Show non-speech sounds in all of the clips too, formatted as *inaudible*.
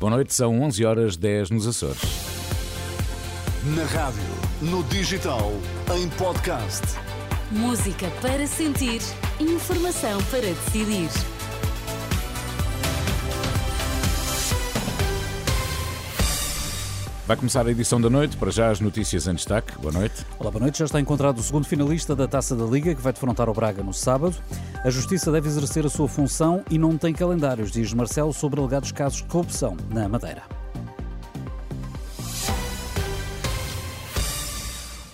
Boa noite, são 11 horas 10 nos Açores. Na rádio, no digital, em podcast. Música para sentir, informação para decidir. Vai começar a edição da noite, para já as notícias em destaque. Boa noite. Olá, boa noite. Já está encontrado o segundo finalista da Taça da Liga, que vai defrontar o Braga no sábado. A Justiça deve exercer a sua função e não tem calendários, diz Marcelo, sobre alegados casos de corrupção na Madeira.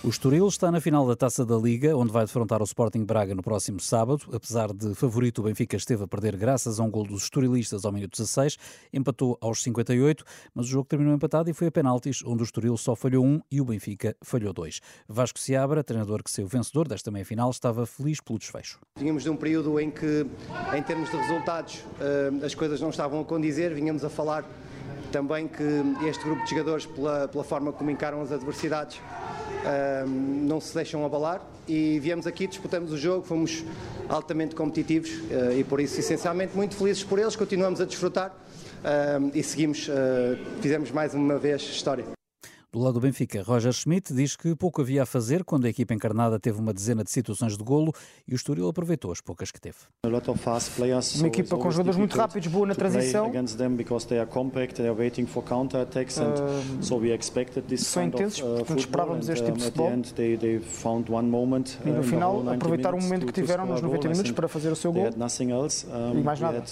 O Estoril está na final da Taça da Liga, onde vai defrontar o Sporting Braga no próximo sábado. Apesar de favorito, o Benfica esteve a perder graças a um gol dos estorilistas ao minuto 16, empatou aos 58, mas o jogo terminou empatado e foi a penaltis, onde o Estoril só falhou um e o Benfica falhou dois. Vasco Seabra, treinador que saiu vencedor desta meia-final, estava feliz pelo desfecho. Vínhamos de um período em que, em termos de resultados, eh, as coisas não estavam a condizer, vínhamos a falar também que este grupo de jogadores, pela, pela forma como encaram as adversidades, não se deixam abalar e viemos aqui, disputamos o jogo, fomos altamente competitivos uh, e por isso essencialmente muito felizes por eles, continuamos a desfrutar uh, e seguimos, uh, fizemos mais uma vez história. Do lado do Benfica, Roger Schmidt diz que pouco havia a fazer quando a equipa encarnada teve uma dezena de situações de golo e o Estoril aproveitou as poucas que teve. Uma equipa com jogadores muito rápidos, boa na transição. Uh, são intensos, uh, portanto esperávamos este tipo de futebol. E no uh, final aproveitaram o momento que tiveram nos 90 minutos para fazer o seu gol e mais nada.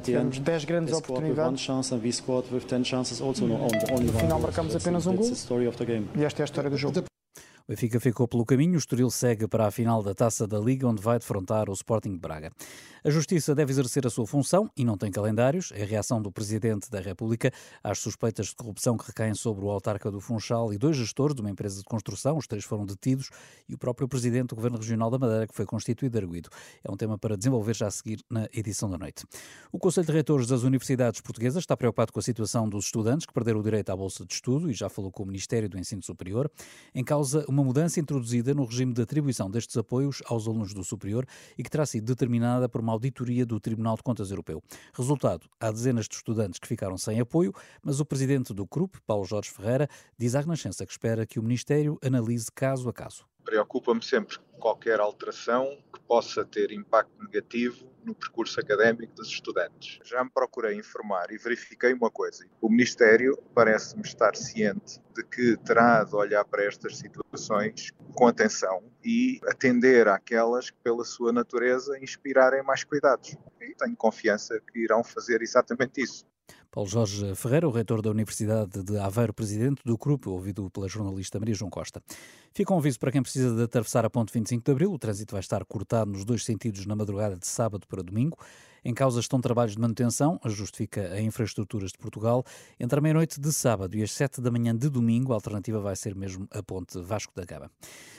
Tivemos 10 grandes oportunidades final marcamos apenas um gol. E esta é a história do jogo. O Benfica ficou pelo caminho, o Estoril segue para a final da Taça da Liga, onde vai defrontar o Sporting de Braga. A Justiça deve exercer a sua função e não tem calendários. É a reação do Presidente da República às suspeitas de corrupção que recaem sobre o autarca do Funchal e dois gestores de uma empresa de construção. Os três foram detidos e o próprio Presidente do Governo Regional da Madeira, que foi constituído arguído. É um tema para desenvolver já a seguir na edição da noite. O Conselho de Reitores das Universidades Portuguesas está preocupado com a situação dos estudantes que perderam o direito à bolsa de estudo e já falou com o Ministério do Ensino Superior. Em causa uma mudança introduzida no regime de atribuição destes apoios aos alunos do superior e que terá sido determinada por uma auditoria do Tribunal de Contas Europeu. Resultado, há dezenas de estudantes que ficaram sem apoio, mas o presidente do CRUP, Paulo Jorge Ferreira, diz à Renascença que espera que o Ministério analise caso a caso. Preocupa-me sempre qualquer alteração que possa ter impacto negativo no percurso académico dos estudantes. Já me procurei informar e verifiquei uma coisa. O Ministério parece-me estar ciente de que terá de olhar para estas situações com atenção e atender àquelas que, pela sua natureza, inspirarem mais cuidados. E tenho confiança que irão fazer exatamente isso. Paulo Jorge Ferreira, o reitor da Universidade de Aveiro, presidente do grupo, ouvido pela jornalista Maria João Costa. Fica um aviso para quem precisa de atravessar a ponte 25 de Abril. O trânsito vai estar cortado nos dois sentidos na madrugada de sábado para domingo. Em causa estão trabalhos de manutenção, justifica a Infraestruturas de Portugal. Entre a meia-noite de sábado e as 7 da manhã de domingo, a alternativa vai ser mesmo a ponte Vasco da Gama.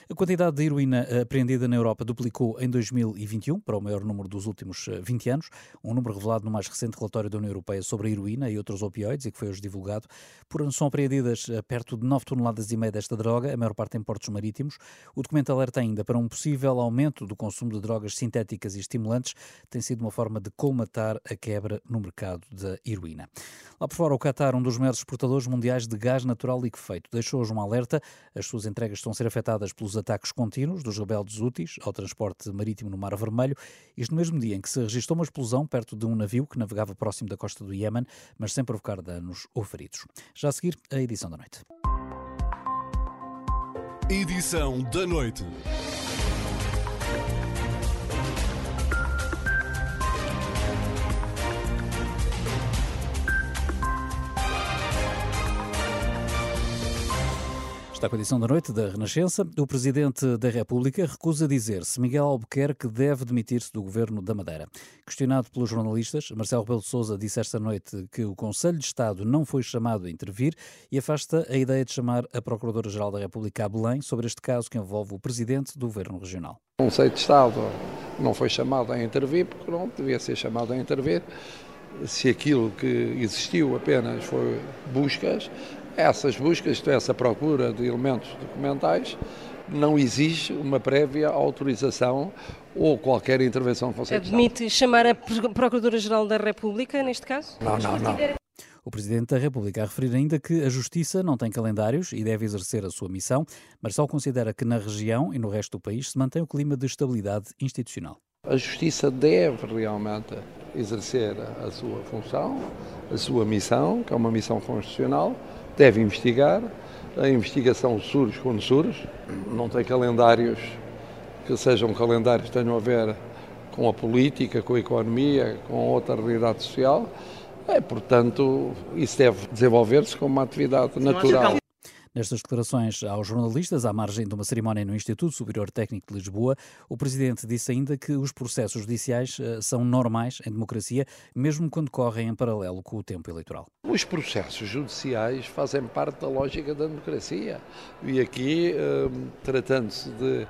A quantidade de heroína apreendida na Europa duplicou em 2021, para o maior número dos últimos 20 eh, anos, um número revelado no mais recente relatório da União Europeia sobre a heroína e outros opioides, e que foi hoje divulgado. Por ano são apreendidas eh, perto de 9 toneladas e meia desta droga, a maior parte em portos marítimos. O documento alerta ainda para um possível aumento do consumo de drogas sintéticas e estimulantes. Tem sido uma forma de colmatar a quebra no mercado da heroína. Lá por fora, o Qatar, um dos maiores exportadores mundiais de gás natural liquefeito, deixou hoje um alerta. As suas entregas estão a ser afetadas pelos ataques contínuos dos rebeldes úteis ao transporte marítimo no Mar Vermelho, isto no mesmo dia em que se registrou uma explosão perto de um navio que navegava próximo da costa do Iémen, mas sem provocar danos ou feridos. Já a seguir, a edição da noite. Edição da noite. Está com a edição da noite da Renascença. O Presidente da República recusa dizer se Miguel Albuquerque deve demitir-se do governo da Madeira. Questionado pelos jornalistas, Marcelo Rebelo de Sousa disse esta noite que o Conselho de Estado não foi chamado a intervir e afasta a ideia de chamar a Procuradora-Geral da República a Belém sobre este caso que envolve o Presidente do Governo Regional. O Conselho de Estado não foi chamado a intervir porque não devia ser chamado a intervir. Se aquilo que existiu apenas foi buscas, essas buscas, essa procura de elementos documentais, não exige uma prévia autorização ou qualquer intervenção constitucional. Admite chamar a Procuradora-Geral da República, neste caso? Não, não, não. O Presidente da República a referir ainda que a Justiça não tem calendários e deve exercer a sua missão, mas só considera que na região e no resto do país se mantém o clima de estabilidade institucional. A Justiça deve realmente exercer a sua função, a sua missão, que é uma missão constitucional, deve investigar. A investigação surge quando surge, não tem calendários que sejam calendários que tenham a ver com a política, com a economia, com outra realidade social. É, portanto, isso deve desenvolver-se como uma atividade natural. Nestas declarações aos jornalistas, à margem de uma cerimónia no Instituto Superior Técnico de Lisboa, o Presidente disse ainda que os processos judiciais eh, são normais em democracia, mesmo quando correm em paralelo com o tempo eleitoral. Os processos judiciais fazem parte da lógica da democracia. E aqui, eh, tratando-se de,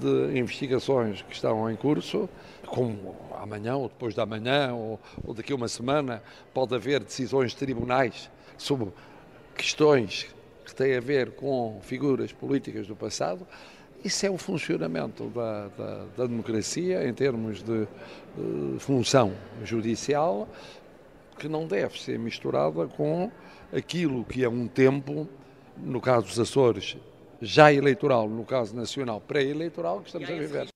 de investigações que estão em curso, como amanhã ou depois de amanhã ou, ou daqui a uma semana, pode haver decisões de tribunais sobre questões que têm a ver com figuras políticas do passado. Isso é o funcionamento da, da, da democracia em termos de, de função judicial, que não deve ser misturada com aquilo que é um tempo, no caso dos Açores, já eleitoral, no caso nacional pré-eleitoral, que estamos a viver.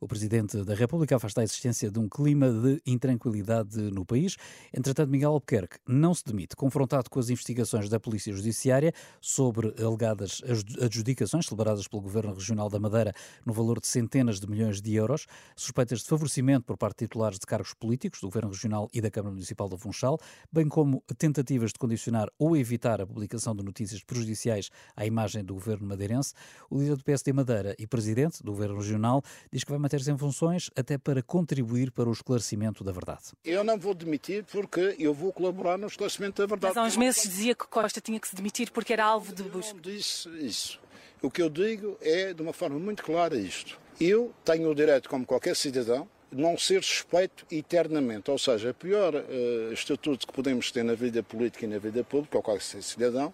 O Presidente da República afasta a existência de um clima de intranquilidade no país. Entretanto, Miguel Albuquerque não se demite. Confrontado com as investigações da Polícia Judiciária sobre alegadas adjudicações celebradas pelo Governo Regional da Madeira no valor de centenas de milhões de euros, suspeitas de favorecimento por parte de titulares de cargos políticos do Governo Regional e da Câmara Municipal do Funchal, bem como tentativas de condicionar ou evitar a publicação de notícias prejudiciais à imagem do Governo madeirense, o líder do PSD Madeira e Presidente do Governo Regional diz que vai manter-se em funções até para contribuir para o esclarecimento da verdade. Eu não vou demitir porque eu vou colaborar no esclarecimento da verdade. Mas há uns meses dizia que Costa tinha que se demitir porque era alvo de busca. Não disse isso. O que eu digo é, de uma forma muito clara, isto. Eu tenho o direito, como qualquer cidadão, não ser suspeito eternamente. Ou seja, o pior uh, estatuto que podemos ter na vida política e na vida pública, ou qualquer cidadão,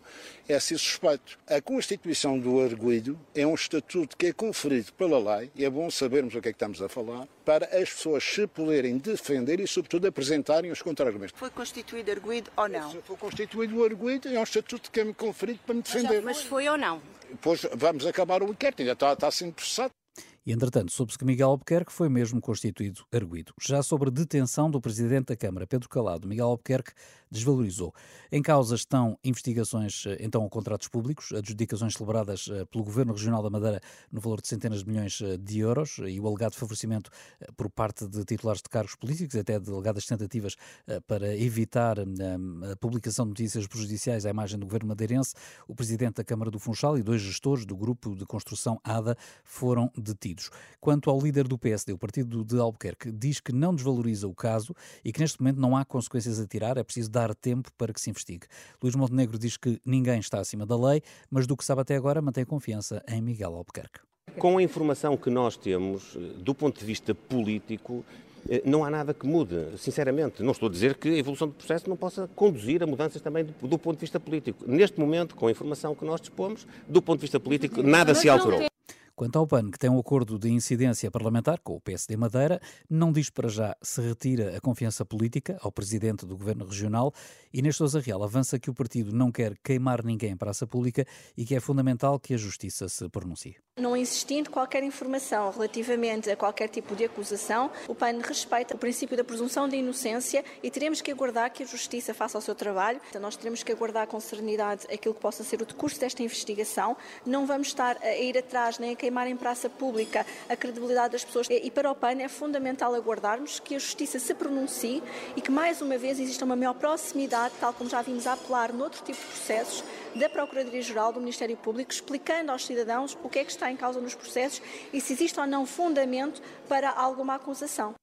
é ser suspeito. A Constituição do Arguido é um estatuto que é conferido pela lei, e é bom sabermos o que é que estamos a falar, para as pessoas se poderem defender e, sobretudo, apresentarem os contra-argumentos. Foi constituído arguido ou não? Se foi constituído o arguido, é um estatuto que é-me conferido para me defender. Mas, mas foi ou não? Pois vamos acabar o inquérito, ainda está, está sendo processado. E, entretanto, soube-se que Miguel Albuquerque foi mesmo constituído arguído. Já sobre detenção do Presidente da Câmara, Pedro Calado, Miguel Albuquerque desvalorizou. Em causa estão investigações, eh, então, a contratos públicos, adjudicações celebradas eh, pelo Governo Regional da Madeira no valor de centenas de milhões eh, de euros e o alegado favorecimento por parte de titulares de cargos políticos, até de alegadas tentativas para evitar a publicação de notícias prejudiciais à imagem do Governo madeirense. O Presidente da Câmara do Funchal e dois gestores do Grupo de Construção ADA foram detidos. Quanto ao líder do PSD, o partido de Albuquerque, diz que não desvaloriza o caso e que neste momento não há consequências a tirar, é preciso dar tempo para que se investigue. Luís Montenegro diz que ninguém está acima da lei, mas do que sabe até agora mantém confiança em Miguel Albuquerque. Com a informação que nós temos, do ponto de vista político, eh, não há nada que mude, sinceramente. Não estou a dizer que a evolução do processo não possa conduzir a mudanças também do, do ponto de vista político. Neste momento, com a informação que nós dispomos, do ponto de vista político, nada se alterou. Quanto ao PAN, que tem um acordo de incidência parlamentar com o PSD Madeira, não diz para já se retira a confiança política ao presidente do governo regional Inês Sousa Real avança que o partido não quer queimar ninguém em praça pública e que é fundamental que a justiça se pronuncie. Não existindo qualquer informação relativamente a qualquer tipo de acusação, o PAN respeita o princípio da presunção de inocência e teremos que aguardar que a justiça faça o seu trabalho. Então, nós teremos que aguardar com serenidade aquilo que possa ser o decurso desta investigação. Não vamos estar a ir atrás nem a queimar em praça pública a credibilidade das pessoas. E para o PAN é fundamental aguardarmos que a Justiça se pronuncie e que mais uma vez exista uma maior proximidade, tal como já vimos a apelar noutro tipo de processos, da Procuradoria-Geral do Ministério Público, explicando aos cidadãos o que é que está em causa nos processos e se existe ou não fundamento para alguma acusação.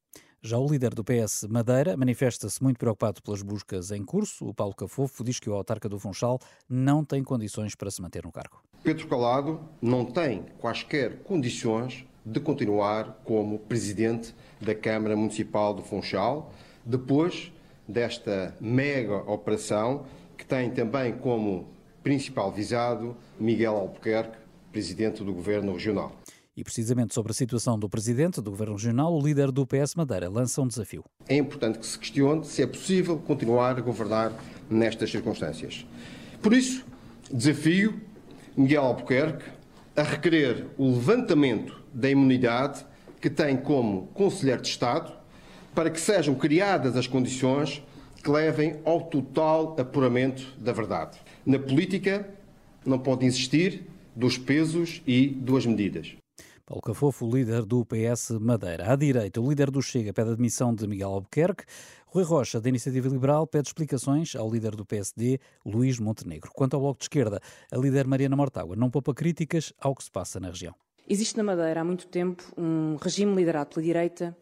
Já o líder do PS Madeira manifesta-se muito preocupado pelas buscas em curso. O Paulo Cafofo diz que o autarca do Funchal não tem condições para se manter no cargo. Pedro Calado não tem quaisquer condições de continuar como presidente da Câmara Municipal do Funchal, depois desta mega operação que tem também como principal visado Miguel Albuquerque, presidente do Governo Regional. E precisamente sobre a situação do presidente do Governo Regional, o líder do PS Madeira lança um desafio. É importante que se questione se é possível continuar a governar nestas circunstâncias. Por isso, desafio Miguel Albuquerque a requerer o levantamento da imunidade que tem como Conselheiro de Estado para que sejam criadas as condições que levem ao total apuramento da verdade. Na política, não pode existir dos pesos e duas medidas. Paulo Cafofo, líder do PS Madeira. À direita, o líder do Chega pede a demissão de Miguel Albuquerque. Rui Rocha, da Iniciativa Liberal, pede explicações ao líder do PSD, Luís Montenegro. Quanto ao Bloco de Esquerda, a líder Mariana Mortágua não poupa críticas ao que se passa na região. Existe na Madeira há muito tempo um regime liderado pela direita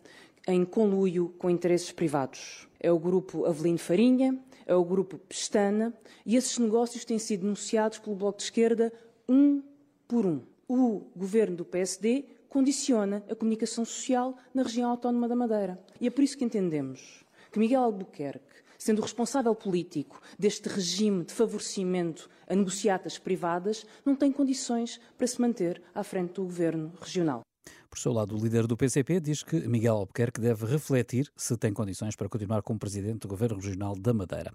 em conluio com interesses privados. É o grupo Avelino Farinha, é o grupo Pestana, e esses negócios têm sido denunciados pelo Bloco de Esquerda um por um o governo do PSD condiciona a comunicação social na região autónoma da Madeira. E é por isso que entendemos que Miguel Albuquerque, sendo responsável político deste regime de favorecimento a negociatas privadas, não tem condições para se manter à frente do governo regional. Por seu lado, o líder do PCP diz que Miguel Albuquerque deve refletir se tem condições para continuar como presidente do Governo Regional da Madeira.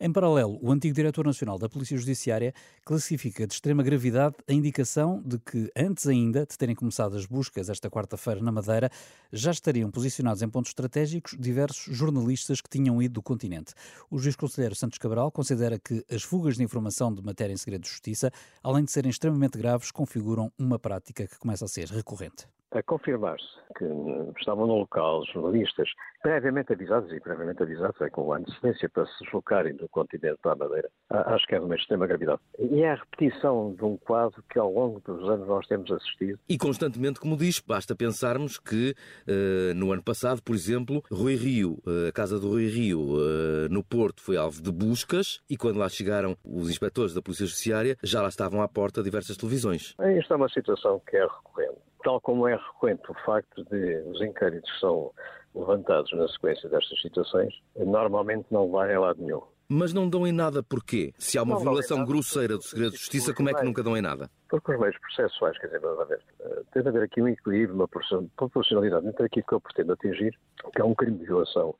Em paralelo, o antigo diretor nacional da Polícia Judiciária classifica de extrema gravidade a indicação de que, antes ainda de terem começado as buscas esta quarta-feira na Madeira, já estariam posicionados em pontos estratégicos diversos jornalistas que tinham ido do continente. O juiz conselheiro Santos Cabral considera que as fugas de informação de matéria em segredo de justiça, além de serem extremamente graves, configuram uma prática que começa a ser recorrente a confirmar-se que estavam no local jornalistas previamente avisados, e previamente avisados é com antecedência para se deslocarem do continente para a Madeira, acho que é de uma extrema gravidade. E é a repetição de um quadro que ao longo dos anos nós temos assistido. E constantemente, como diz, basta pensarmos que uh, no ano passado, por exemplo, Rui Rio, uh, a casa do Rui Rio uh, no Porto foi alvo de buscas e quando lá chegaram os inspectores da Polícia Judiciária já lá estavam à porta diversas televisões. Esta é uma situação que é recorrente tal como é recorrente o facto de os inquéritos são levantados na sequência destas situações, normalmente não vai a lado nenhum. Mas não dão em nada porquê? Se há uma não violação grosseira do segredo de justiça, como é que nunca dão em nada? Porque os meios processuais, quer dizer, a ver, eh, tem de haver aqui um equilíbrio, uma proporcionalidade entre aquilo que eu pretendo atingir, que é um crime de violação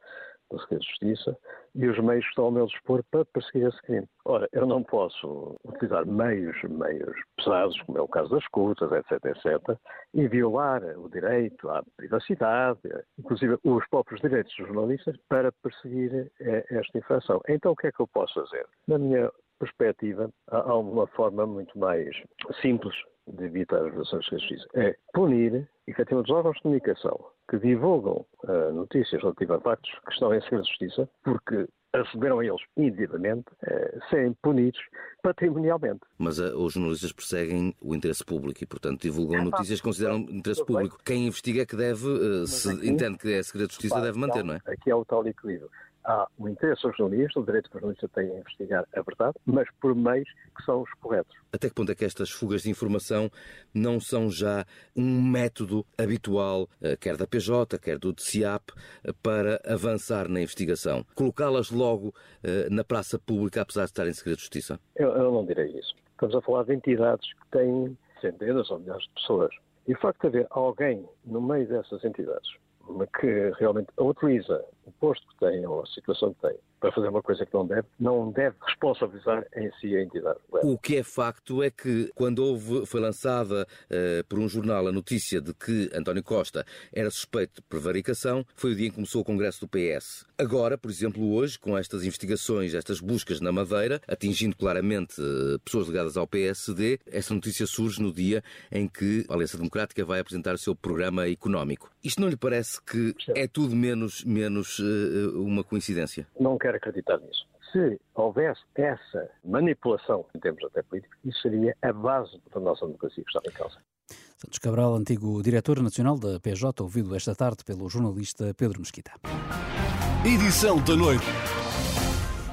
da Secretaria de Justiça e os meios que estão ao meu dispor para perseguir esse crime. Ora, eu não posso utilizar meios, meios pesados, como é o caso das escutas, etc, etc, e violar o direito à privacidade, inclusive os próprios direitos dos jornalistas, para perseguir eh, esta infração. Então, o que é que eu posso fazer? Na minha perspectiva, há uma forma muito mais simples de evitar as violações de justiça. É punir, efetivamente, os órgãos de comunicação que divulgam uh, notícias relativas a factos que estão em segredo de justiça, porque receberam a eles indevidamente, uh, serem punidos patrimonialmente. Mas uh, os jornalistas perseguem o interesse público e, portanto, divulgam é, notícias que consideram interesse público. Bem. Quem investiga é que deve, uh, se aqui, entende que é segredo de justiça, deve manter, não é? Aqui é o tal equilíbrio há o interesse ao jornalista, o direito que o jornalista tem a investigar a verdade, mas por meios que são os corretos. Até que ponto é que estas fugas de informação não são já um método habitual, eh, quer da PJ, quer do DCIAP, eh, para avançar na investigação? Colocá-las logo eh, na praça pública, apesar de estar em segredo de justiça? Eu, eu não direi isso. Estamos a falar de entidades que têm centenas ou milhares de pessoas. E o facto de haver alguém no meio dessas entidades que realmente utiliza o posto que tem ou a situação que tem para fazer uma coisa que não deve, não deve responsabilizar em si a entidade. O que é facto é que, quando houve, foi lançada uh, por um jornal a notícia de que António Costa era suspeito de prevaricação, foi o dia em que começou o Congresso do PS. Agora, por exemplo, hoje, com estas investigações, estas buscas na Madeira, atingindo claramente uh, pessoas ligadas ao PSD, essa notícia surge no dia em que a Aliança Democrática vai apresentar o seu programa económico. Isto não lhe parece que é tudo menos, menos uh, uma coincidência? Não quero acreditar nisso. Se houvesse essa manipulação em termos até políticos, isso seria a base da nossa democracia que estava em causa. Santos Cabral, antigo diretor nacional da PJ, ouvido esta tarde pelo jornalista Pedro Mesquita. Edição da noite.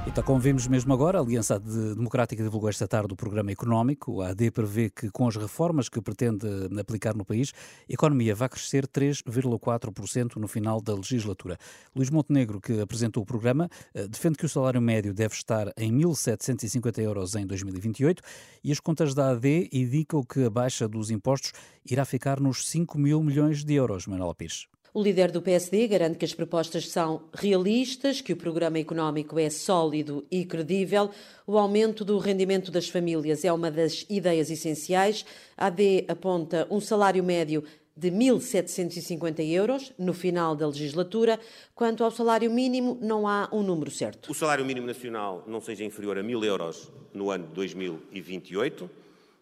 E tal como vimos mesmo agora, a Aliança Democrática divulgou esta tarde o programa económico. A AD prevê que, com as reformas que pretende aplicar no país, a economia vai crescer 3,4% no final da legislatura. Luís Montenegro, que apresentou o programa, eh, defende que o salário médio deve estar em 1.750 euros em 2028 e as contas da AD indicam que a baixa dos impostos irá ficar nos 5 mil milhões de euros, Manuel Pires. O líder do PSD garante que as propostas são realistas, que o programa económico é sólido e credível. O aumento do rendimento das famílias é uma das ideias essenciais. A AD aponta um salário médio de 1.750 euros no final da legislatura. Quanto ao salário mínimo, não há um número certo. O salário mínimo nacional não seja inferior a 1.000 euros no ano de 2028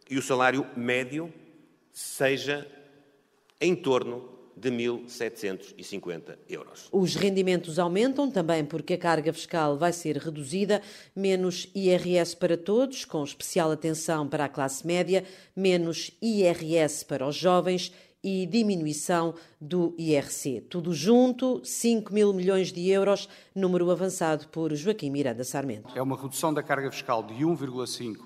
e o salário médio seja em torno de 1.750 euros. Os rendimentos aumentam também porque a carga fiscal vai ser reduzida, menos IRS para todos, com especial atenção para a classe média, menos IRS para os jovens e diminuição do IRC. Tudo junto, 5 mil milhões de euros, número avançado por Joaquim Miranda Sarmento. É uma redução da carga fiscal de 1,5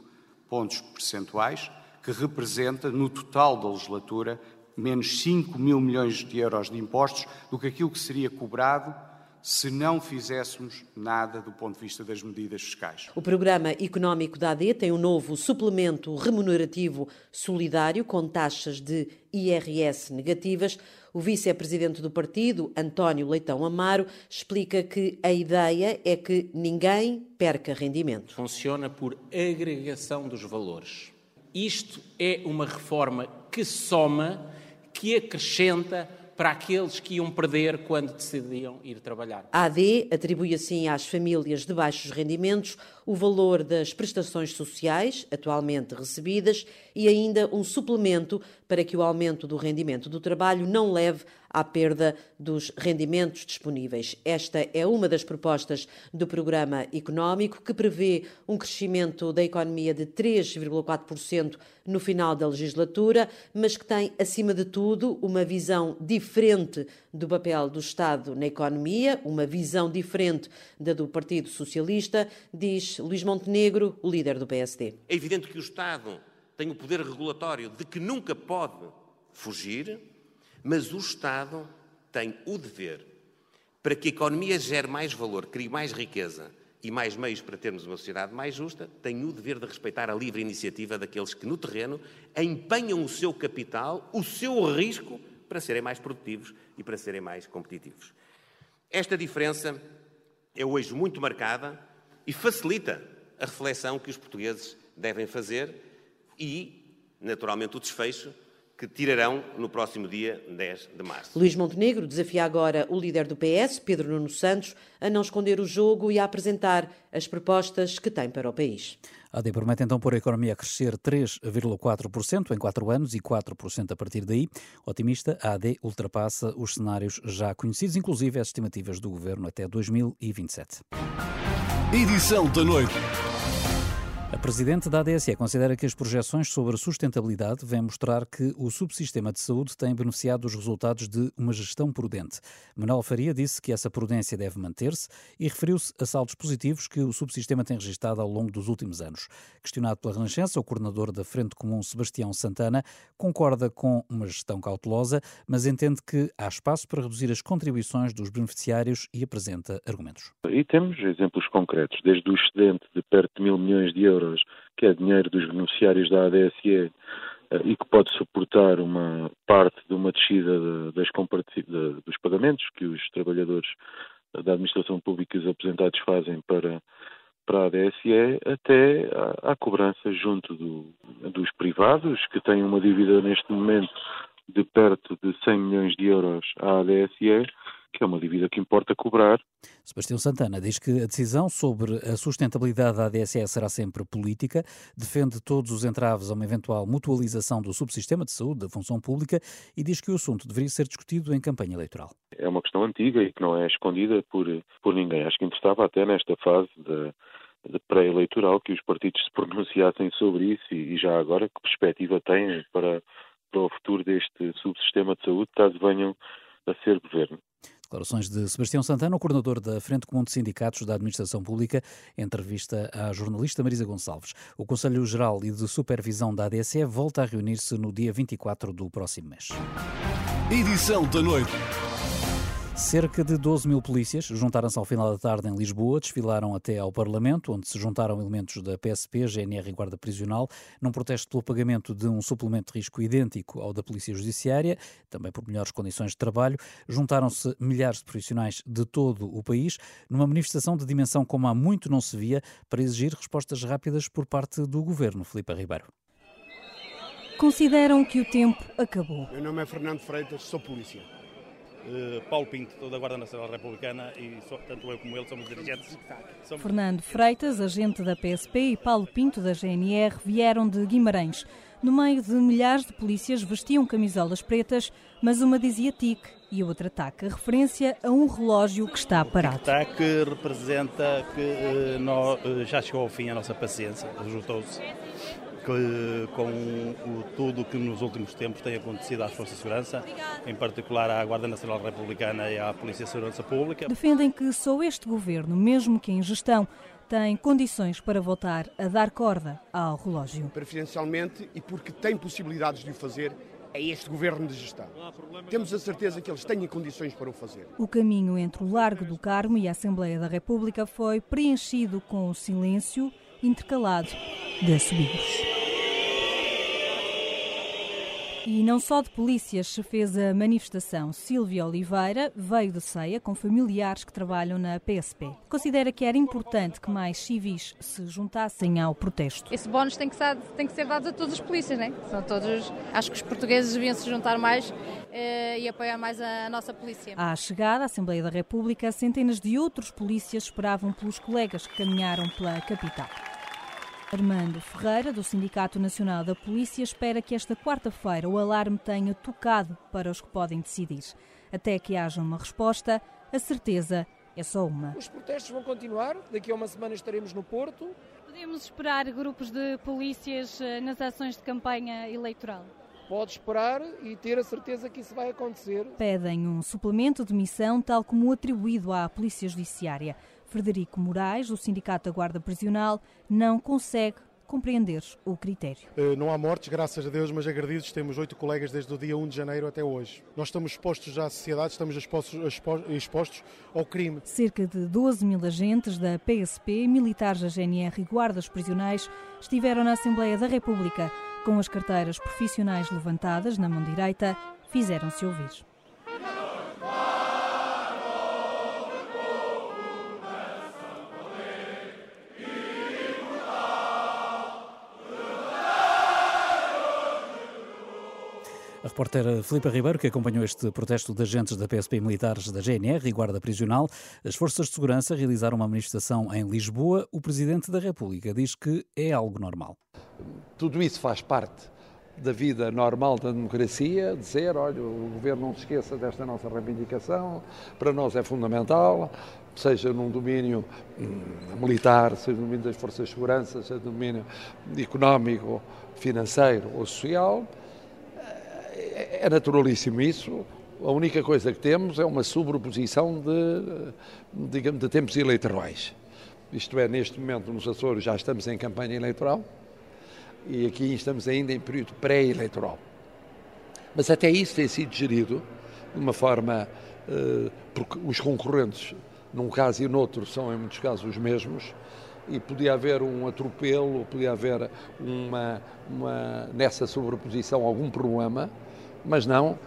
pontos percentuais, que representa, no total da legislatura, menos 5 mil milhões de euros de impostos do que aquilo que seria cobrado se não fizéssemos nada do ponto de vista das medidas fiscais. O programa económico da AD tem um novo suplemento remunerativo solidário com taxas de IRS negativas. O vice-presidente do partido, António Leitão Amaro, explica que a ideia é que ninguém perca rendimento. Funciona por agregação dos valores. Isto é uma reforma que soma que acrescenta para aqueles que iam perder quando decidiam ir trabalhar. A AD atribui assim às famílias de baixos rendimentos o valor das prestações sociais atualmente recebidas e ainda um suplemento para que o aumento do rendimento do trabalho não leve à perda dos rendimentos disponíveis. Esta é uma das propostas do programa económico que prevê um crescimento da economia de 3,4% no final da legislatura, mas que tem, acima de tudo, uma visão diferente do papel do Estado na economia, uma visão diferente da do Partido Socialista, diz Luís Montenegro, o líder do PSD. É evidente que o Estado tem o poder regulatório de que nunca pode fugir, mas o Estado tem o dever para que a economia gere mais valor, crie mais riqueza e mais meios para termos uma sociedade mais justa, tem o dever de respeitar a livre iniciativa daqueles que no terreno empenham o seu capital, o seu risco para serem mais produtivos e para serem mais competitivos. Esta diferença é hoje muito marcada e facilita a reflexão que os portugueses devem fazer e, naturalmente, o desfecho que tirarão no próximo dia 10 de março. Luís Montenegro desafia agora o líder do PS, Pedro Nuno Santos, a não esconder o jogo e a apresentar as propostas que tem para o país. A AD promete então pôr a economia a crescer 3,4% em 4 anos e 4% a partir daí. Otimista, a AD ultrapassa os cenários já conhecidos, inclusive as estimativas do governo até 2027. Edição da noite. A Presidente da ADSE considera que as projeções sobre sustentabilidade vêm mostrar que o subsistema de saúde tem beneficiado dos resultados de uma gestão prudente. Manuel Faria disse que essa prudência deve manter-se e referiu-se a saldos positivos que o subsistema tem registrado ao longo dos últimos anos. Questionado pela Renascença, o coordenador da Frente Comum, Sebastião Santana, concorda com uma gestão cautelosa, mas entende que há espaço para reduzir as contribuições dos beneficiários e apresenta argumentos. E temos exemplos concretos, desde o excedente de perto de mil milhões de euros euros, que é dinheiro dos beneficiários da ADSE eh, e que pode suportar uma parte de uma descida das de, dos pagamentos que os trabalhadores da administração pública e os aposentados fazem para, para a ADSE, até à, à cobrança junto do, dos privados, que têm uma dívida neste momento de perto de 100 milhões de euros à ADSE que é uma dívida que importa cobrar. Sebastião Santana diz que a decisão sobre a sustentabilidade da ADSE será sempre política, defende todos os entraves a uma eventual mutualização do subsistema de saúde da função pública e diz que o assunto deveria ser discutido em campanha eleitoral. É uma questão antiga e que não é escondida por, por ninguém. Acho que interessava até nesta fase de, de pré-eleitoral que os partidos se pronunciassem sobre isso e, e já agora que perspectiva têm para, para o futuro deste subsistema de saúde, caso venham a ser governo. Declarações de Sebastião Santana, o coordenador da Frente Comum de Sindicatos da Administração Pública, entrevista à jornalista Marisa Gonçalves. O Conselho Geral e de Supervisão da ADSE volta a reunir-se no dia 24 do próximo mês. Edição da noite. Cerca de 12 mil polícias juntaram-se ao final da tarde em Lisboa, desfilaram até ao Parlamento, onde se juntaram elementos da PSP, GNR e Guarda Prisional, num protesto pelo pagamento de um suplemento de risco idêntico ao da Polícia Judiciária, também por melhores condições de trabalho. Juntaram-se milhares de profissionais de todo o país, numa manifestação de dimensão como há muito não se via, para exigir respostas rápidas por parte do governo. Filipe Ribeiro. Consideram que o tempo acabou. Meu nome é Fernando Freitas, sou polícia. Uh, Paulo Pinto, da Guarda Nacional Republicana, e tanto eu como ele somos dirigentes. Somos... Fernando Freitas, agente da PSP, e Paulo Pinto, da GNR, vieram de Guimarães. No meio de milhares de polícias vestiam camisolas pretas, mas uma dizia TIC e a outra TAC, a referência a um relógio que está parado. TAC representa que uh, uh, já chegou ao fim a nossa paciência, resultou-se que, com o, tudo o que nos últimos tempos tem acontecido às Forças de Segurança, em particular à Guarda Nacional Republicana e à Polícia de Segurança Pública. Defendem que só este governo, mesmo que em gestão, tem condições para voltar a dar corda ao relógio. Preferencialmente e porque tem possibilidades de o fazer, é este governo de gestão. Temos a certeza que eles têm condições para o fazer. O caminho entre o Largo do Carmo e a Assembleia da República foi preenchido com o silêncio intercalado de assobios. E não só de polícias se fez a manifestação. Silvia Oliveira veio de ceia com familiares que trabalham na PSP. Considera que era importante que mais civis se juntassem ao protesto. Esse bónus tem que ser, tem que ser dado a todos os polícias, né? São todos. Acho que os portugueses deviam se juntar mais eh, e apoiar mais a nossa polícia. À chegada à Assembleia da República, centenas de outros polícias esperavam pelos colegas que caminharam pela capital. Armando Ferreira, do Sindicato Nacional da Polícia, espera que esta quarta-feira o alarme tenha tocado para os que podem decidir. Até que haja uma resposta, a certeza é só uma. Os protestos vão continuar, daqui a uma semana estaremos no Porto. Podemos esperar grupos de polícias eh, nas ações de campanha eleitoral? Pode esperar e ter a certeza que isso vai acontecer. Pedem um suplemento de missão, tal como o atribuído à Polícia Judiciária. Frederico Moraes, do Sindicato da Guarda Prisional, não consegue compreender o critério. Eh, não há mortes, graças a Deus, mas agredidos temos oito colegas desde o dia 1 de janeiro até hoje. Nós estamos expostos à sociedade, estamos expostos, expostos ao crime. Cerca de 12 mil agentes da PSP, militares da GNR e guardas prisionais estiveram na Assembleia da República. Com as carteiras profissionais levantadas na mão direita, fizeram-se ouvir. A repórter Filipe Ribeiro, que acompanhou este protesto de agentes da PSP e militares da GNR e Guarda Prisional, as forças de segurança realizaram uma manifestação em Lisboa. O Presidente da República diz que é algo normal. Tudo isso faz parte da vida normal da democracia, dizer, olha, o governo não se esqueça desta nossa reivindicação, para nós é fundamental, seja num domínio hum, militar, seja no domínio das forças de segurança, seja no domínio económico, financeiro ou social. É, é naturalíssimo isso. A única coisa que temos é uma sobreposição de, digamos, de tempos eleitorais. Isto é, neste momento nos Açores já estamos em campanha eleitoral e aqui estamos ainda em período pré-eleitoral. Mas até isso tem sido gerido de uma forma, eh, porque os concorrentes, num caso e noutro, são em muitos casos os mesmos, e podia haver um atropelo, podia haver uma, uma nessa sobreposição algum problema, mas não.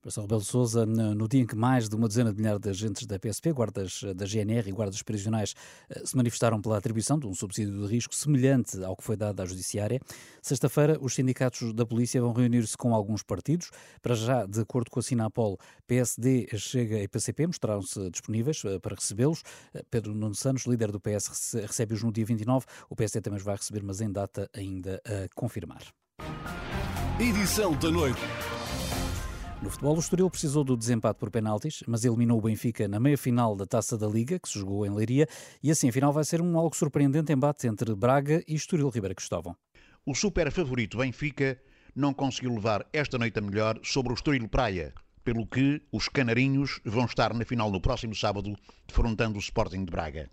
Professor Rebelo Sousa, no dia em que mais de uma dezena de milhares de agentes da PSP, guardas da GNR e guardas prisionais eh, se manifestaram pela atribuição de um subsídio de risco semelhante ao que foi dado à Judiciária, sexta-feira os sindicatos da Polícia vão reunir-se com alguns partidos. Para já, de acordo com a Sinapol, PSD, Chega e PCP mostraram-se disponíveis eh, para recebê-los. Eh, Pedro Nuno Santos, líder do PS, recebe-os no dia 29. O PSD também os vai receber, mas em data ainda a confirmar. Edição da noite. No futebol, o Estoril precisou do desempate por penaltis, mas eliminou o Benfica na meia-final da Taça da Liga, que se jogou em Leiria, e assim a final vai ser um algo surpreendente embate entre Braga e Estoril Ribeira Cristóvão. O super favorito Benfica não conseguiu levar esta noite a melhor sobre o Estoril Praia. pelo que os canarinhos vão estar na final no próximo sábado, defrontando o Sporting de Braga.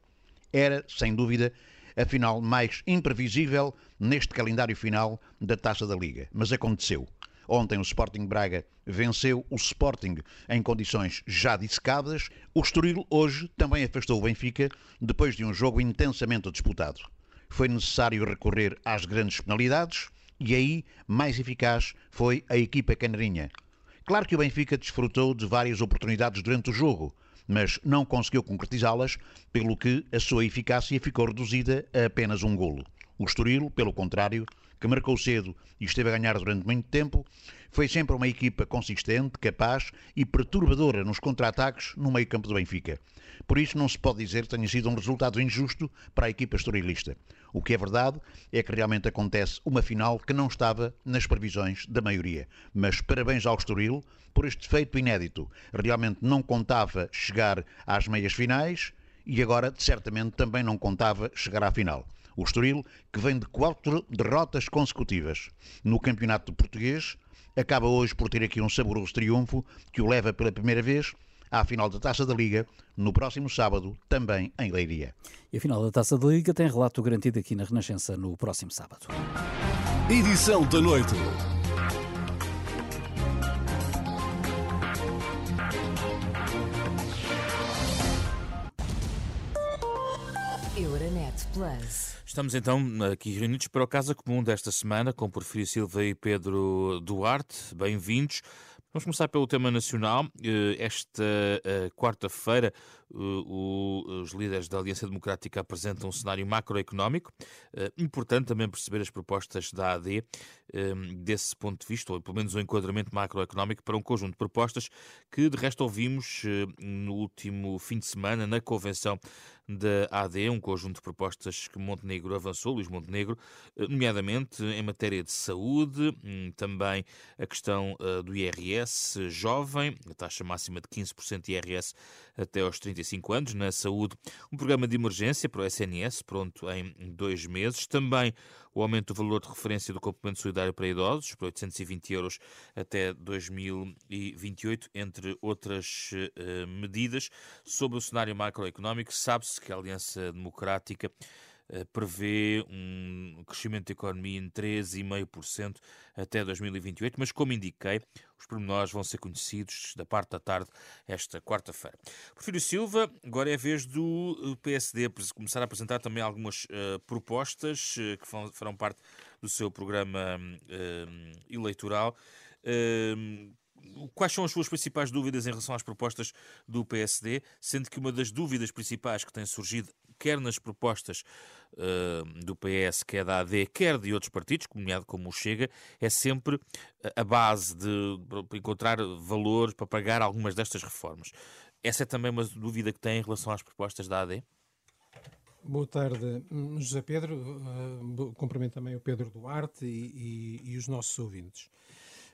Era, sem dúvida, a final mais imprevisível neste calendário final da Taça da Liga, mas aconteceu. Ontem o Sporting Braga venceu o Sporting em condições já dissecadas. O Estoril hoje também afastou o Benfica depois de um jogo intensamente disputado. Foi necessário recorrer às grandes penalidades e aí mais eficaz foi a equipa canarinha. Claro que o Benfica desfrutou de várias oportunidades durante o jogo, mas não conseguiu concretizá-las, pelo que a sua eficácia ficou reduzida a apenas um golo. O Estoril, pelo contrário, que marcou cedo e esteve a ganhar durante muito tempo, foi sempre uma equipa consistente, capaz e perturbadora nos contra-ataques no meio-campo do Benfica. Por isso não se pode dizer que tenha sido um resultado injusto para a equipa estorilista. O que é verdade é que realmente acontece uma final que não estava nas previsões da maioria. Mas parabéns ao Estoril por este feito inédito. Realmente não contava chegar às meias finais e agora certamente também não contava chegar à final. O Estoril, que vem de quatro derrotas consecutivas no Campeonato Português, acaba hoje por ter aqui um saboroso triunfo que o leva pela primeira vez à final da Taça da Liga, no próximo sábado, também em Leiria. E a final da Taça da Liga tem relato garantido aqui na Renascença no próximo sábado. Edição da noite. Euronet Plus. Estamos então aqui reunidos para o Casa Comum desta semana com Porfírio Silva e Pedro Duarte. Bem-vindos. Vamos começar pelo tema nacional. Eh, esta eh, quarta-feira, os líderes da Aliança Democrática apresentam um cenário macroeconómico. Importante também perceber as propostas da AD desse ponto de vista, ou pelo menos o um enquadramento macroeconómico para um conjunto de propostas que, de resto, ouvimos no último fim de semana na convenção da AD, um conjunto de propostas que Montenegro avançou, Luís Montenegro, eh, nomeadamente em matéria de saúde, hum, também a questão eh, do IRS jovem, a taxa máxima de 15% de IRS até aos 35 anos, na saúde, um programa de emergência para o SNS, pronto em dois meses, também o aumento do valor de referência do complemento solidário para idosos, para 820 euros até 2028, entre outras uh, medidas. Sobre o cenário macroeconómico, sabe-se que a Aliança Democrática eh, prevê um crescimento da economia em 13,5% até 2028, mas como indiquei, os pormenores vão ser conhecidos da parte da tarde esta quarta-feira. Porfírio Silva, agora é a vez do eh, PSD começar a apresentar também algumas uh, propostas uh, que farão parte do seu programa uh, eleitoral. Quais são as suas principais dúvidas em relação às propostas do PSD, sendo que uma das dúvidas principais que tem surgido quer nas propostas uh, do PS, quer da AD, quer de outros partidos, nomeado como o Chega, é sempre a base de encontrar valores para pagar algumas destas reformas. Essa é também uma dúvida que tem em relação às propostas da AD? Boa tarde, José Pedro. Uh, cumprimento também o Pedro Duarte e, e, e os nossos ouvintes.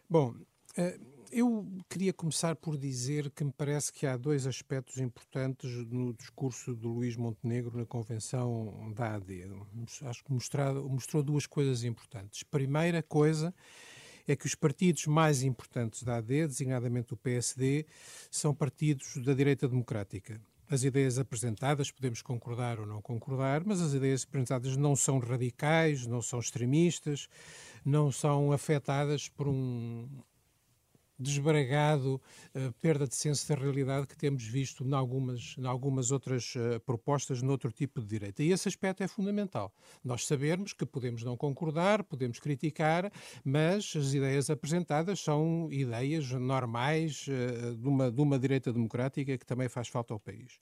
Bom, uh, eu queria começar por dizer que me parece que há dois aspectos importantes no discurso de Luís Montenegro na convenção da AD. Acho que mostrado, mostrou duas coisas importantes. Primeira coisa é que os partidos mais importantes da AD, designadamente o PSD, são partidos da direita democrática. As ideias apresentadas, podemos concordar ou não concordar, mas as ideias apresentadas não são radicais, não são extremistas, não são afetadas por um, desbragado, uh, perda de senso da realidade que temos visto em algumas, em algumas outras uh, propostas noutro tipo de direita. E esse aspecto é fundamental. Nós sabermos que podemos não concordar, podemos criticar, mas as ideias apresentadas são ideias normais uh, de, uma, de uma direita democrática que também faz falta ao país.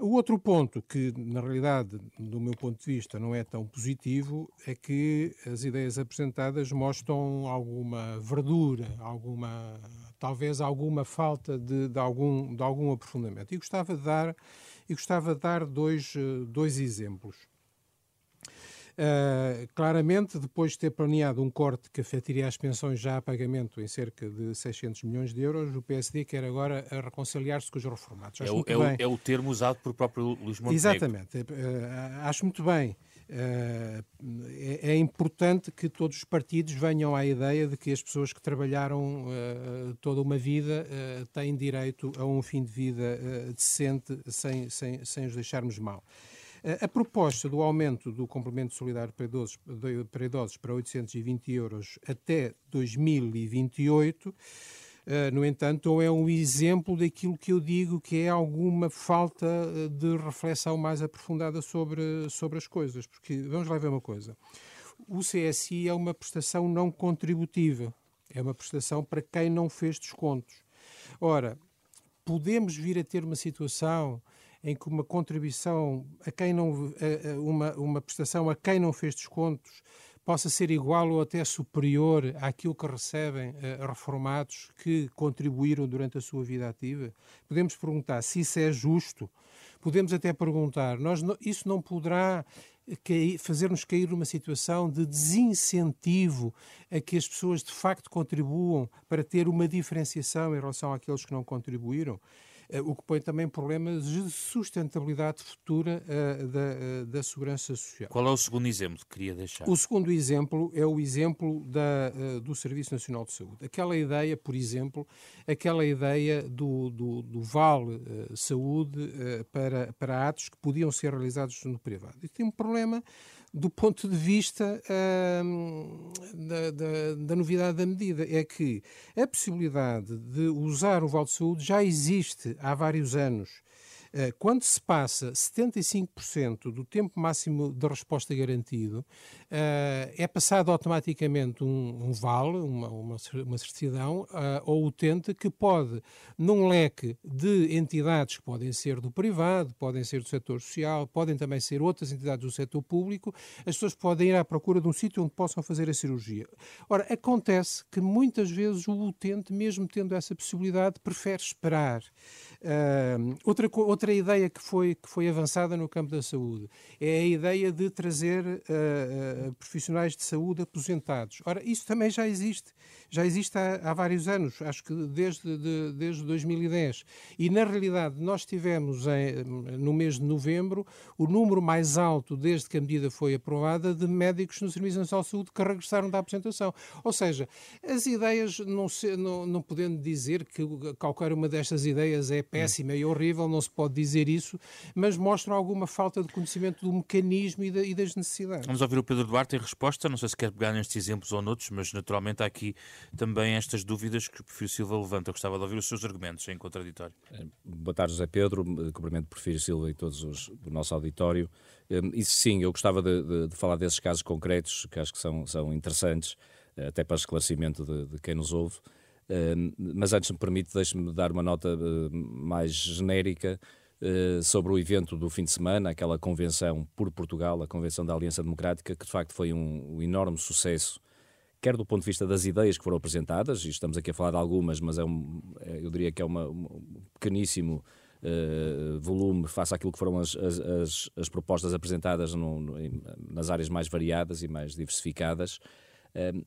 O outro ponto que, na realidade, do meu ponto de vista, não é tão positivo é que as ideias apresentadas mostram alguma verdura, alguma, talvez alguma falta de, de algum, de algum aprofundamento. E gostava de dar, e gostava de dar dois, dois exemplos. Uh, claramente, depois de ter planeado um corte que afetaria as pensões já a pagamento em cerca de 600 milhões de euros, o PSD quer agora reconciliar-se com os reformados. É o, é, o, é o, termo usado por próprio Luís Montenegro. Exatamente. Uh, acho muito bem é, é, importante que todos os partidos venham à ideia de que as pessoas que trabalharam uh, toda uma vida uh, têm direito a um fim de vida uh, decente sem, sem, sem os deixarmos mal. A proposta do aumento do complemento solidário para idosos, para idosos para 820 euros até 2028 Uh, no entanto, é um exemplo daquilo que eu digo que é alguma falta de reflexão mais aprofundada sobre, sobre as coisas. Porque, vamos lá ver uma coisa, o CSI é uma prestação não contributiva, é uma prestação para quem não fez descontos. Ora, podemos vir a ter uma situação em que uma contribuição a quem não uma, uma prestação a quem não fez descontos possa ser igual ou até superior àquilo que recebem uh, reformados que contribuíram durante a sua vida ativa? Podemos perguntar se isso é justo. Podemos até perguntar, nós isso não poderá fazer-nos cair numa situação de desincentivo a que as pessoas de facto contribuam para ter uma diferenciação em relação àqueles que não contribuíram? Eh, o que põe também problemas de sustentabilidade futura uh, da, uh, da segurança social. Qual é o segundo exemplo que queria deixar? O segundo exemplo é o exemplo da, do Serviço Nacional de Saúde. Aquela ideia, por exemplo, aquela ideia do, do, do Vale Saúde para, para atos que podiam ser realizados no privado. E tem um problema do ponto de vista da, da, da, novidade da medida. É que a possibilidade de usar o Vale de Saúde já existe há vários anos quando se passa 75% do tempo máximo de resposta garantido, eh, é passado automaticamente um, um vale, uma, uma, uma certidão eh, ao utente que pode, num leque de entidades que podem ser do privado, podem ser do setor social, podem também ser outras entidades do setor público, as pessoas podem ir à procura de um sítio onde possam fazer a cirurgia. Ora, acontece que muitas vezes o utente, mesmo tendo essa possibilidade, prefere esperar. Uh, outra, outra ideia que foi, que foi avançada no campo da saúde é a ideia de trazer uh, uh, profissionais de saúde aposentados. Ora, isso também já existe. Já existe há, há vários anos, acho que desde, de, desde 2010. E, na realidade, nós tivemos em, no mês de novembro o número mais alto, desde que a medida foi aprovada, de médicos no Serviço Nacional de Saúde que regressaram da aposentação. Ou seja, as ideias, não, se, não, não podendo dizer que qualquer uma destas ideias é péssima e horrível, não se pode dizer isso, mas mostram alguma falta de conhecimento do mecanismo e, e das necessidades. Vamos ouvir o Pedro Duarte em resposta, não sei se quer pegar nestes exemplos ou noutros, mas naturalmente há aqui também estas dúvidas que o Perfil Silva levanta. Eu gostava de ouvir os seus argumentos em contraditório. Eh, boa tarde, José Pedro, cumprimento o Perfil Silva e todos os do nosso auditório. Eh, e sim, eu gostava de, de, de, falar desses casos concretos, que acho que são, são interessantes, eh, até para esclarecimento de, de quem nos ouve mas antes me permite, deixe-me dar uma nota uh, mais genérica uh, sobre o evento do fim de semana, aquela convenção por Portugal, a Convenção da Aliança Democrática, que de facto foi um, um, enorme sucesso, quer do ponto de vista das ideias que foram apresentadas, e estamos aqui a falar de algumas, mas é um, é, eu diria que é uma, um pequeníssimo uh, volume face àquilo que foram as, as, as propostas apresentadas no, no, nas áreas mais variadas e mais diversificadas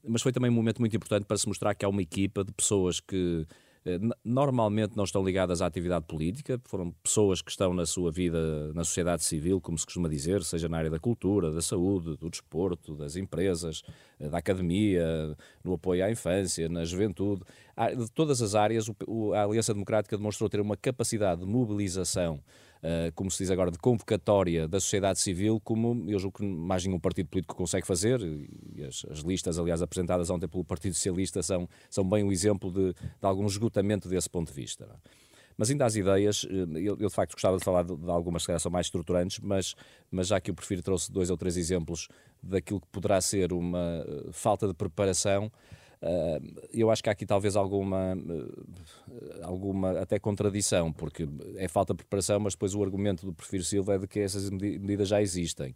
mas foi também um momento muito importante para se mostrar que há uma equipa de pessoas que eh, normalmente não estão ligadas à atividade política, foram pessoas que estão na sua vida na sociedade civil, como se costuma dizer, seja na área da cultura, da saúde, do desporto, das empresas, eh, da academia, no apoio à infância, na juventude. De todas as áreas, a Aliança Democrática demonstrou ter uma capacidade de mobilização uh, como se diz agora, de convocatória da sociedade civil, como eu julgo que mais nenhum partido político consegue fazer, e as, as listas, aliás, apresentadas ontem pelo Partido Socialista são, são bem um exemplo de, de algum esgotamento desse ponto de vista. Mas ainda as ideias, eh, eu, eu, de facto gostava de falar de, de algumas que são mais estruturantes, mas, mas já que eu prefiro trouxe dois ou três exemplos daquilo que poderá ser uma eh, falta de preparação eu acho que há aqui talvez alguma, uh, alguma até contradição, porque é falta de preparação, mas depois o argumento do Prefiro Silva é de que essas medidas já existem.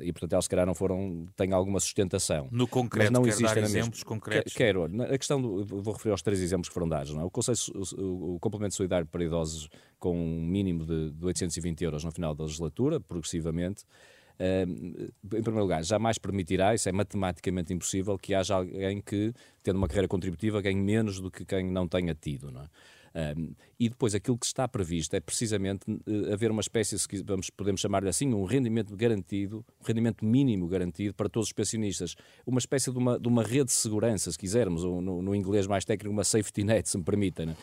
E portanto elas se calhar não foram, têm alguma sustentação. No concreto, mas não existem dar exemplos concretos? Quero. A questão, do, vou referir aos três exemplos que foram dados. Não é? o, Conselho, o, o complemento solidário para idosos com um mínimo de, de 820 euros no final da legislatura, progressivamente, em primeiro lugar, jamais permitirá, isso é matematicamente impossível, que haja alguém que, tendo uma carreira contributiva, ganhe menos do que quem não tenha tido. Não é? Um, e depois aquilo que está previsto é precisamente uh, haver uma espécie, se vamos, podemos chamar-lhe assim, um rendimento garantido, um rendimento mínimo garantido para todos os pensionistas. Uma espécie de uma, de uma rede de segurança, se quisermos, ou no, no inglês mais técnico, uma safety net, se me permitem, uh,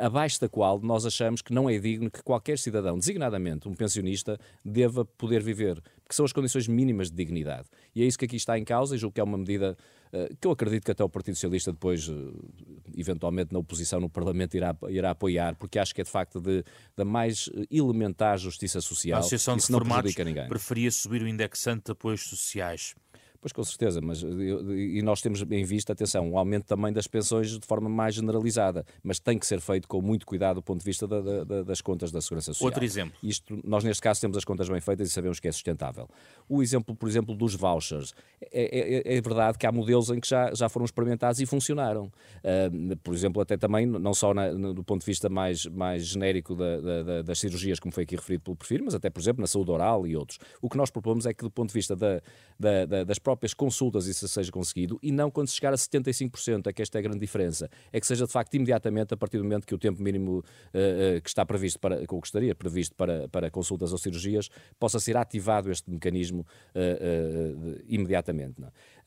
abaixo da qual nós achamos que não é digno que qualquer cidadão, designadamente um pensionista, deva poder viver, porque são as condições mínimas de dignidade. E é isso que aqui está em causa e julgo que é uma medida eh, que eu acredito que até o Partido Socialista depois, eh, eventualmente na oposição no Parlamento, irá, irá apoiar, porque acho que é de facto de, da mais elementar justiça social. A Associação de Reformados preferia subir o indexante de apoios sociais. Pois com certeza, mas e nós temos em vista, atenção, um aumento também das pensões de forma mais generalizada, mas tem que ser feito com muito cuidado do ponto de vista da, da, das contas da Segurança Social. Outro exemplo. Isto, nós neste caso temos as contas bem feitas e sabemos que é sustentável. O exemplo, por exemplo, dos vouchers. É, é, é verdade que há modelos em que já, já foram experimentados e funcionaram. Uh, por exemplo, até também, não só na, no, do ponto de vista mais, mais genérico da, da, das cirurgias, como foi aqui referido pelo perfil, mas até, por exemplo, na saúde oral e outros. O que nós propomos é que, do ponto de vista da, das próprias próprias consultas isso seja conseguido e não quando se chegar a 75%, é que esta é a grande diferença. É que seja de facto imediatamente a partir do momento que o tempo mínimo uh, que está previsto para, que estaria previsto para, para consultas ou cirurgias, possa ser ativado este mecanismo uh, imediatamente.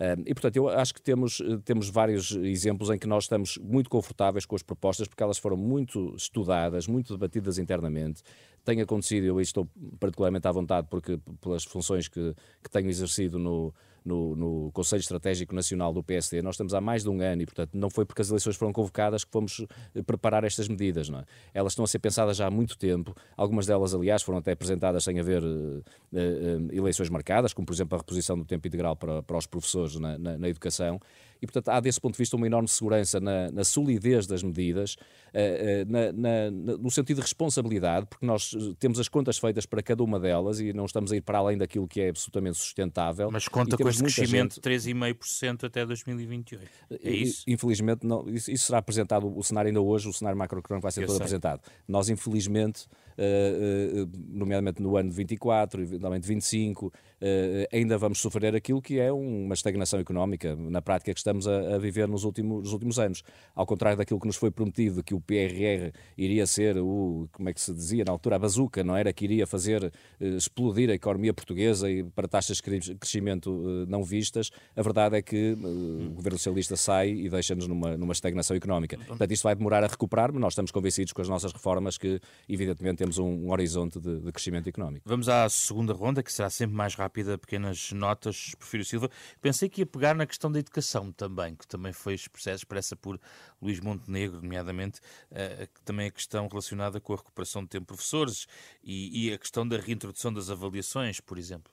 É? e portanto, eu acho que temos, temos vários exemplos em que nós estamos muito confortáveis com as propostas, porque elas foram muito estudadas, muito debatidas internamente. Tem acontecido, eu estou particularmente à vontade, porque pelas funções que, que tenho exercido no, no, no, Conselho Estratégico Nacional do PSD. Nós estamos há mais de um ano e, portanto, não foi porque as eleições foram convocadas que fomos eh, preparar estas medidas. Não é? Elas estão a ser pensadas já há muito tempo. Algumas delas, aliás, foram até apresentadas sem haver uh, uh, eleições marcadas, como, por exemplo, a reposição do tempo integral para, para os professores na, na, na educação e, portanto, há desse ponto de vista uma enorme segurança na, na solidez das medidas, uh, uh, na, na, no sentido de responsabilidade, porque nós temos as contas feitas para cada uma delas e não estamos a ir para além daquilo que é absolutamente sustentável. Mas conta com este crescimento gente... de 3,5% até 2028. É isso? Infelizmente, não, isso, isso, será apresentado, o cenário ainda hoje, o cenário macroeconómico vai ser Eu todo sei. apresentado. Nós, infelizmente, uh, nomeadamente no ano de 24, eventualmente 25, eh, ainda vamos sofrer aquilo que é uma estagnação económica, na prática, que estamos a, a viver nos últimos, nos últimos anos. Ao contrário daquilo que nos foi prometido, que o PRR iria ser o, como é que se dizia na altura, a bazuca, não era? Que iria fazer uh, explodir a economia portuguesa e para taxas de crescimento uh, não vistas, a verdade é que uh, o governo socialista sai e deixa-nos numa, numa estagnação económica. Portanto, isto vai demorar a recuperar, mas nós estamos convencidos com as nossas reformas que, evidentemente, temos um, um horizonte de, de crescimento económico. Vamos à segunda ronda, que será sempre mais rápida pequenas notas, Porfírio Silva. Pensei que ia pegar na questão da educação também, que também foi expressa por Luís Montenegro, nomeadamente, uh, também a questão relacionada com a recuperação de tempo de professores e, e a questão da reintrodução das avaliações, por exemplo.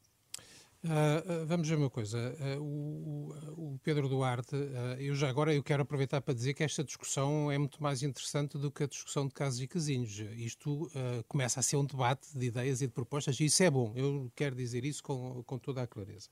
Uh, vamos ver uma coisa. Uh, o, o, Pedro Duarte, uh, eu já agora eu quero aproveitar para dizer que esta discussão é muito mais interessante do que a discussão de casos e casinhos. Isto começa a ser um debate de ideias e de propostas e isso é bom. Eu quero dizer isso com, com toda a clareza.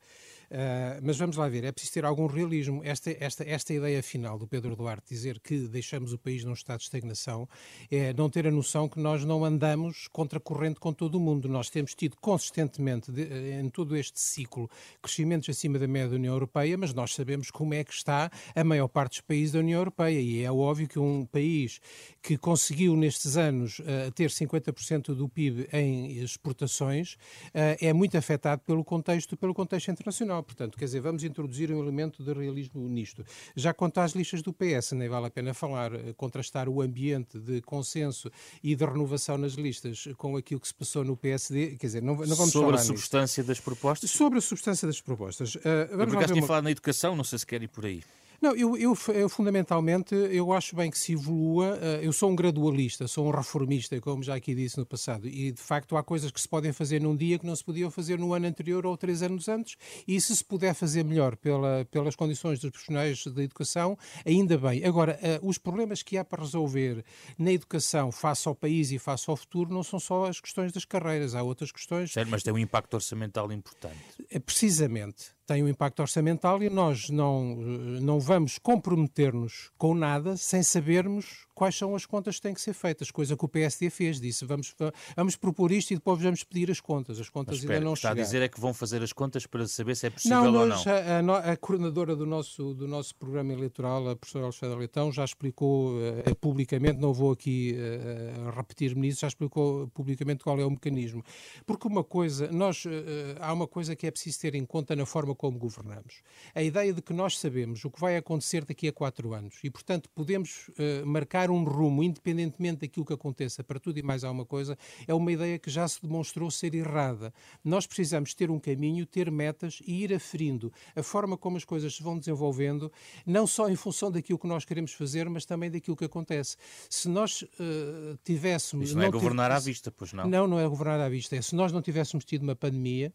Mas vamos lá ver, é preciso ter algum realismo. Esta, esta, esta ideia final do Pedro Duarte dizer que deixamos o país num estado de estagnação é não ter a noção que nós não andamos contra corrente com todo o mundo. Nós temos tido consistentemente de, em todo este ciclo crescimentos acima da média da União Europeia, mas nós sabemos como é que está a maior parte dos países da União Europeia e é óbvio que um país que conseguiu nestes anos uh, ter 50% do PIB em exportações uh, é muito afetado pelo contexto, pelo contexto internacional. Portanto, quer dizer, vamos introduzir um elemento de realismo nisto. Já quanto às listas do PS, nem vale a pena falar, uh, contrastar o ambiente de consenso e de renovação nas listas com aquilo que se passou no PSD, quer dizer, não, não vamos Sobre a substância nisto. das propostas? Sobre a substância das propostas. Uh, vamos eu por uma... falar na educação, não sei se quer ir por aí. Não, eu, eu, eu, fundamentalmente eu acho bem que se evolua. Eh, eu sou um gradualista, sou um reformista, como já aqui disse no passado, e de facto há coisas que se podem fazer num dia que não se podiam fazer no ano anterior ou três anos antes, e se se puder fazer melhor pela, pelas condições dos profissionais da educação, ainda bem. Agora, uh, os problemas que há para resolver na educação face ao país e face ao futuro não são só as questões das carreiras, há outras questões. Certo, mas tem um impacto orçamental importante. É, precisamente tem um impacto orçamental e nós não, não vamos comprometer-nos com nada sem sabermos quais são as contas que têm que ser feitas, coisa que o PSD fez, disse vamos, vamos propor isto e depois vamos pedir as contas. As contas espera, ainda não está chegaram. a dizer é que vão fazer as contas para saber se é possível não, ou nós, não. A, a, a, coordenadora do nosso, do nosso programa eleitoral, a professora Alexandra Leitão, já explicou uh, publicamente, não vou aqui uh, repetir-me nisso, já explicou publicamente qual é o mecanismo. Porque uma coisa, nós, uh, há uma coisa que é preciso ter em conta na forma como governamos. A ideia de que nós sabemos o que vai acontecer daqui a quatro anos e, portanto, podemos marcar um rumo, independentemente daquilo que aconteça, para tudo e mais alguma coisa, é uma ideia que já se demonstrou ser errada. Nós precisamos ter um caminho, ter metas e ir aferindo a forma como as coisas se vão desenvolvendo, não só em função daquilo que nós queremos fazer, mas também daquilo que acontece. Se nós uh, tivéssemos. Isso não, não é governar à vista, pois não? Não, não é governar à vista. É se nós não tivéssemos tido uma pandemia,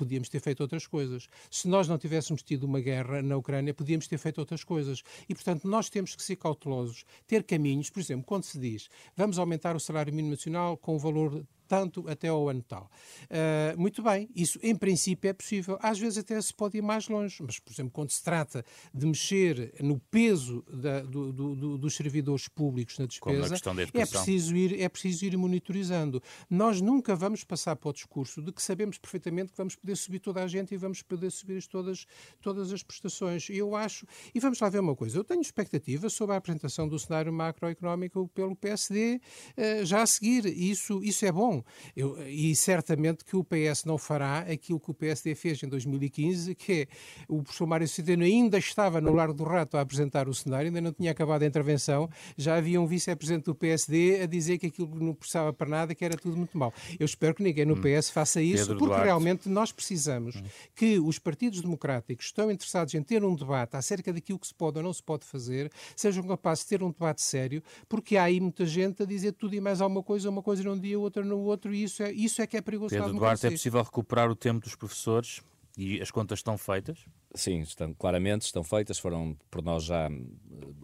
podíamos ter feito outras coisas. Se nós não tivéssemos tido uma guerra na Ucrânia, podíamos ter feito outras coisas. E, portanto, nós temos que ser cautelosos, ter caminhos. Por exemplo, quando se diz vamos aumentar o salário mínimo nacional com o valor tanto até ao ano tal. Uh, muito bem, isso em princípio é possível. Às vezes até se pode ir mais longe, mas, por exemplo, quando se trata de mexer no peso da, do, do, dos servidores públicos na despesa, é preciso, ir, é preciso ir monitorizando. Nós nunca vamos passar para o discurso de que sabemos perfeitamente que vamos poder subir toda a gente e vamos poder subir todas, todas as prestações. Eu acho, e vamos lá ver uma coisa, eu tenho expectativa sobre a apresentação do cenário macroeconómico pelo PSD uh, ah, já a seguir. Isso, isso é bom. Eu, e certamente que o PS não fará aquilo que o PSD fez em 2015, que é o professor Mário Centeno ainda estava no Largo do Rato a apresentar o cenário, ainda não tinha acabado a intervenção, já havia um vice-presidente do PSD a dizer que aquilo não precisava para nada, que era tudo muito mal. Eu espero que ninguém no hum. PS faça isso, Pedro porque Duarte. realmente nós precisamos hum. que os partidos democráticos estão interessados em ter um debate acerca daquilo que se pode ou não se pode fazer, sejam capazes de ter um debate sério, porque há aí muita gente a dizer tudo e mais alguma coisa, uma coisa num dia, outra no outro, e isso é, isso é que é perigoso Pedro Duarte, é possível recuperar o tempo dos professores e as contas estão feitas? Sim, estão, claramente estão feitas, foram por nós já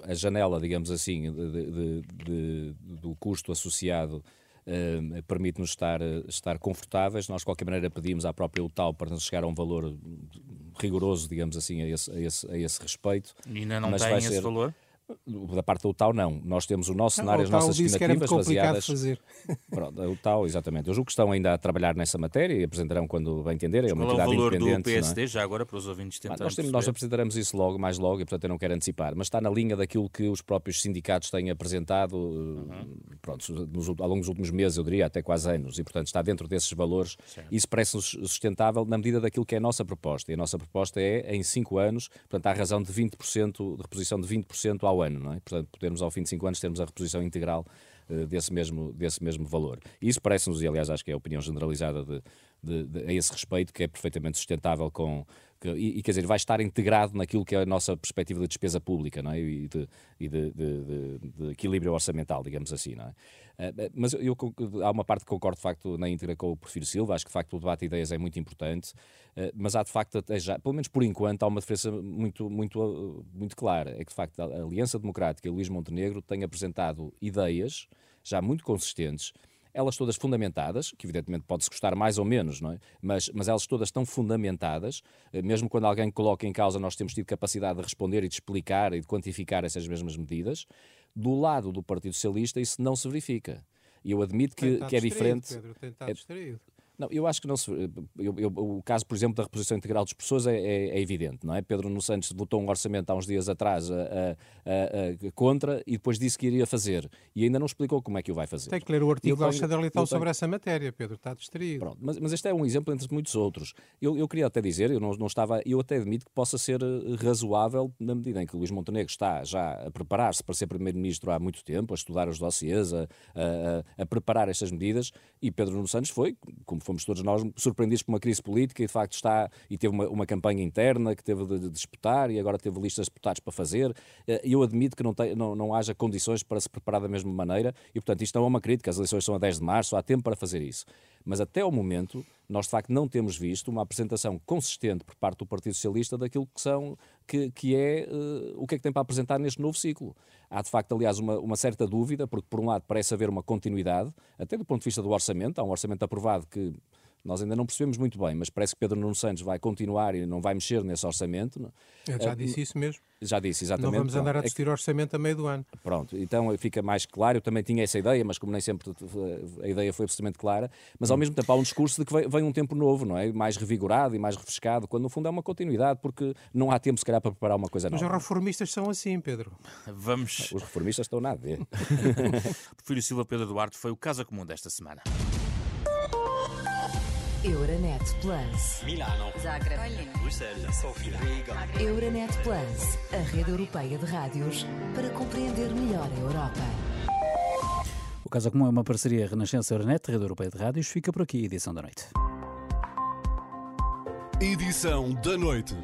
a janela, digamos assim, de, de, de, do custo associado Uh, permite-nos estar, estar confortáveis. Nós, de qualquer maneira, pedimos à própria UTAL para nos chegar a um valor rigoroso, digamos assim, a esse, a esse, a esse respeito. E ainda não tem esse ser... valor? Da parte da UTAU, não. Nós temos o nosso cenário, as nossas estimativas baseadas. Fazer. *laughs* Pronto, a UTAU, exatamente. Eu julgo que estão ainda a trabalhar nessa matéria e apresentarão quando bem entenderem. É uma Qual é o valor independente. do PSD, é? já agora, para os ouvintes tentarem nós, temos, nós apresentaremos isso logo, mais logo, e portanto eu não quero antecipar. Mas está na linha daquilo que os próprios sindicatos têm apresentado uhum. pronto, nos, ao longo dos últimos meses, eu diria, até quase anos. E portanto está dentro desses valores. Certo. Isso parece-nos sustentável na medida daquilo que é a nossa proposta. E a nossa proposta é, em 5 anos, portanto, há razão de 20%, de reposição de 20% ao ano, não é? Portanto, podermos ao fim de 5 anos termos a reposição integral uh, desse, mesmo, desse mesmo valor. Isso parece-nos, e aliás acho que é a opinião generalizada de, de, de, a esse respeito, que é perfeitamente sustentável com, que, e, e, quer dizer, vai estar integrado naquilo que é a nossa perspectiva de despesa pública não é? e, de, e de, de, equilíbrio orçamental, digamos assim. Não é? Eh, mas eu, eu, há uma parte que concordo de facto na íntegra com o Porfírio Silva, acho que de facto o debate de ideias é muito importante, mas há de facto, até já, pelo menos por enquanto, há uma diferença muito, muito, muito clara, é que de facto a Aliança Democrática e Luís Montenegro têm apresentado ideias já muito consistentes, elas todas fundamentadas, que evidentemente pode-se gostar mais ou menos, não é? mas, mas elas todas estão fundamentadas, eh, mesmo quando alguém coloca em causa, nós temos tido capacidade de responder e de explicar e de quantificar essas mesmas medidas. Do lado do Partido Socialista, isso não se verifica. E eu admito que, que é diferente. Pedro, tem estado é, distraído. Não, eu acho que não se. Eu, eu, o caso, por exemplo, da reposição integral dos professores é, é, é, evidente, não é? Pedro Nuno Santos votou um orçamento há uns dias atrás a, a, a, contra e depois disse que iria fazer. E ainda não explicou como é que o vai fazer. Tem que ler o artigo da Alexandre Leitão sobre essa matéria, Pedro, está distraído. Pronto, mas, mas este é um exemplo entre muitos outros. Eu, eu queria até dizer, eu não, não estava. Eu até admito que possa ser eh, razoável na medida em que Luís Montenegro está já a preparar-se para ser Primeiro-Ministro há muito tempo, a estudar os dossiês, a, a, a preparar estas medidas, e Pedro Nuno Santos foi, como fomos todos nós, surpreendidos por uma crise política e de facto está e teve uma, uma campanha interna que teve de, de, disputar e agora teve listas de deputados para fazer. Eh, eu admito que não, tem, não, não haja condições para se preparar da mesma maneira e, portanto, isto não é uma crítica. As eleições são a 10 de março, há tempo para fazer isso. Mas até ao momento, nós de facto não temos visto uma apresentação consistente por parte do Partido Socialista daquilo que são que, que é uh, o que é que tem para apresentar neste novo ciclo. Há de facto, aliás, uma, uma certa dúvida, porque por um lado parece haver uma continuidade, até do ponto de vista do orçamento, há um orçamento aprovado que Nós ainda não percebemos muito bem, mas parece que Pedro Nuno Santos vai continuar e não vai mexer nesse orçamento. Ele já disse isso mesmo. Já disse, exatamente. Não vamos andar a Pronto. É discutir orçamento a meio do ano. Pronto, então fica mais claro. Eu também tinha essa ideia, mas como nem sempre a ideia foi absolutamente clara. Mas ao mesmo tempo há um discurso de que vem, um tempo novo, não é? Mais revigorado e mais refrescado, quando no fundo é uma continuidade, porque não há tempo, se calhar, para preparar uma coisa Mas nova. os reformistas são assim, Pedro. Vamos. Os reformistas estão nada a ver. Prefiro Silva Pedro Duarte foi o Casa Comum desta semana. Euronet Plus. Milano. Zagreb. Bruxelas. Sofia. Riga. Euronet Plus, a rede europeia de rádios para compreender melhor a Europa. O Casa Comum é uma parceria Renascença Euronet, Rede Europeia de Rádios. Fica por aqui a edição da noite. Edição da noite.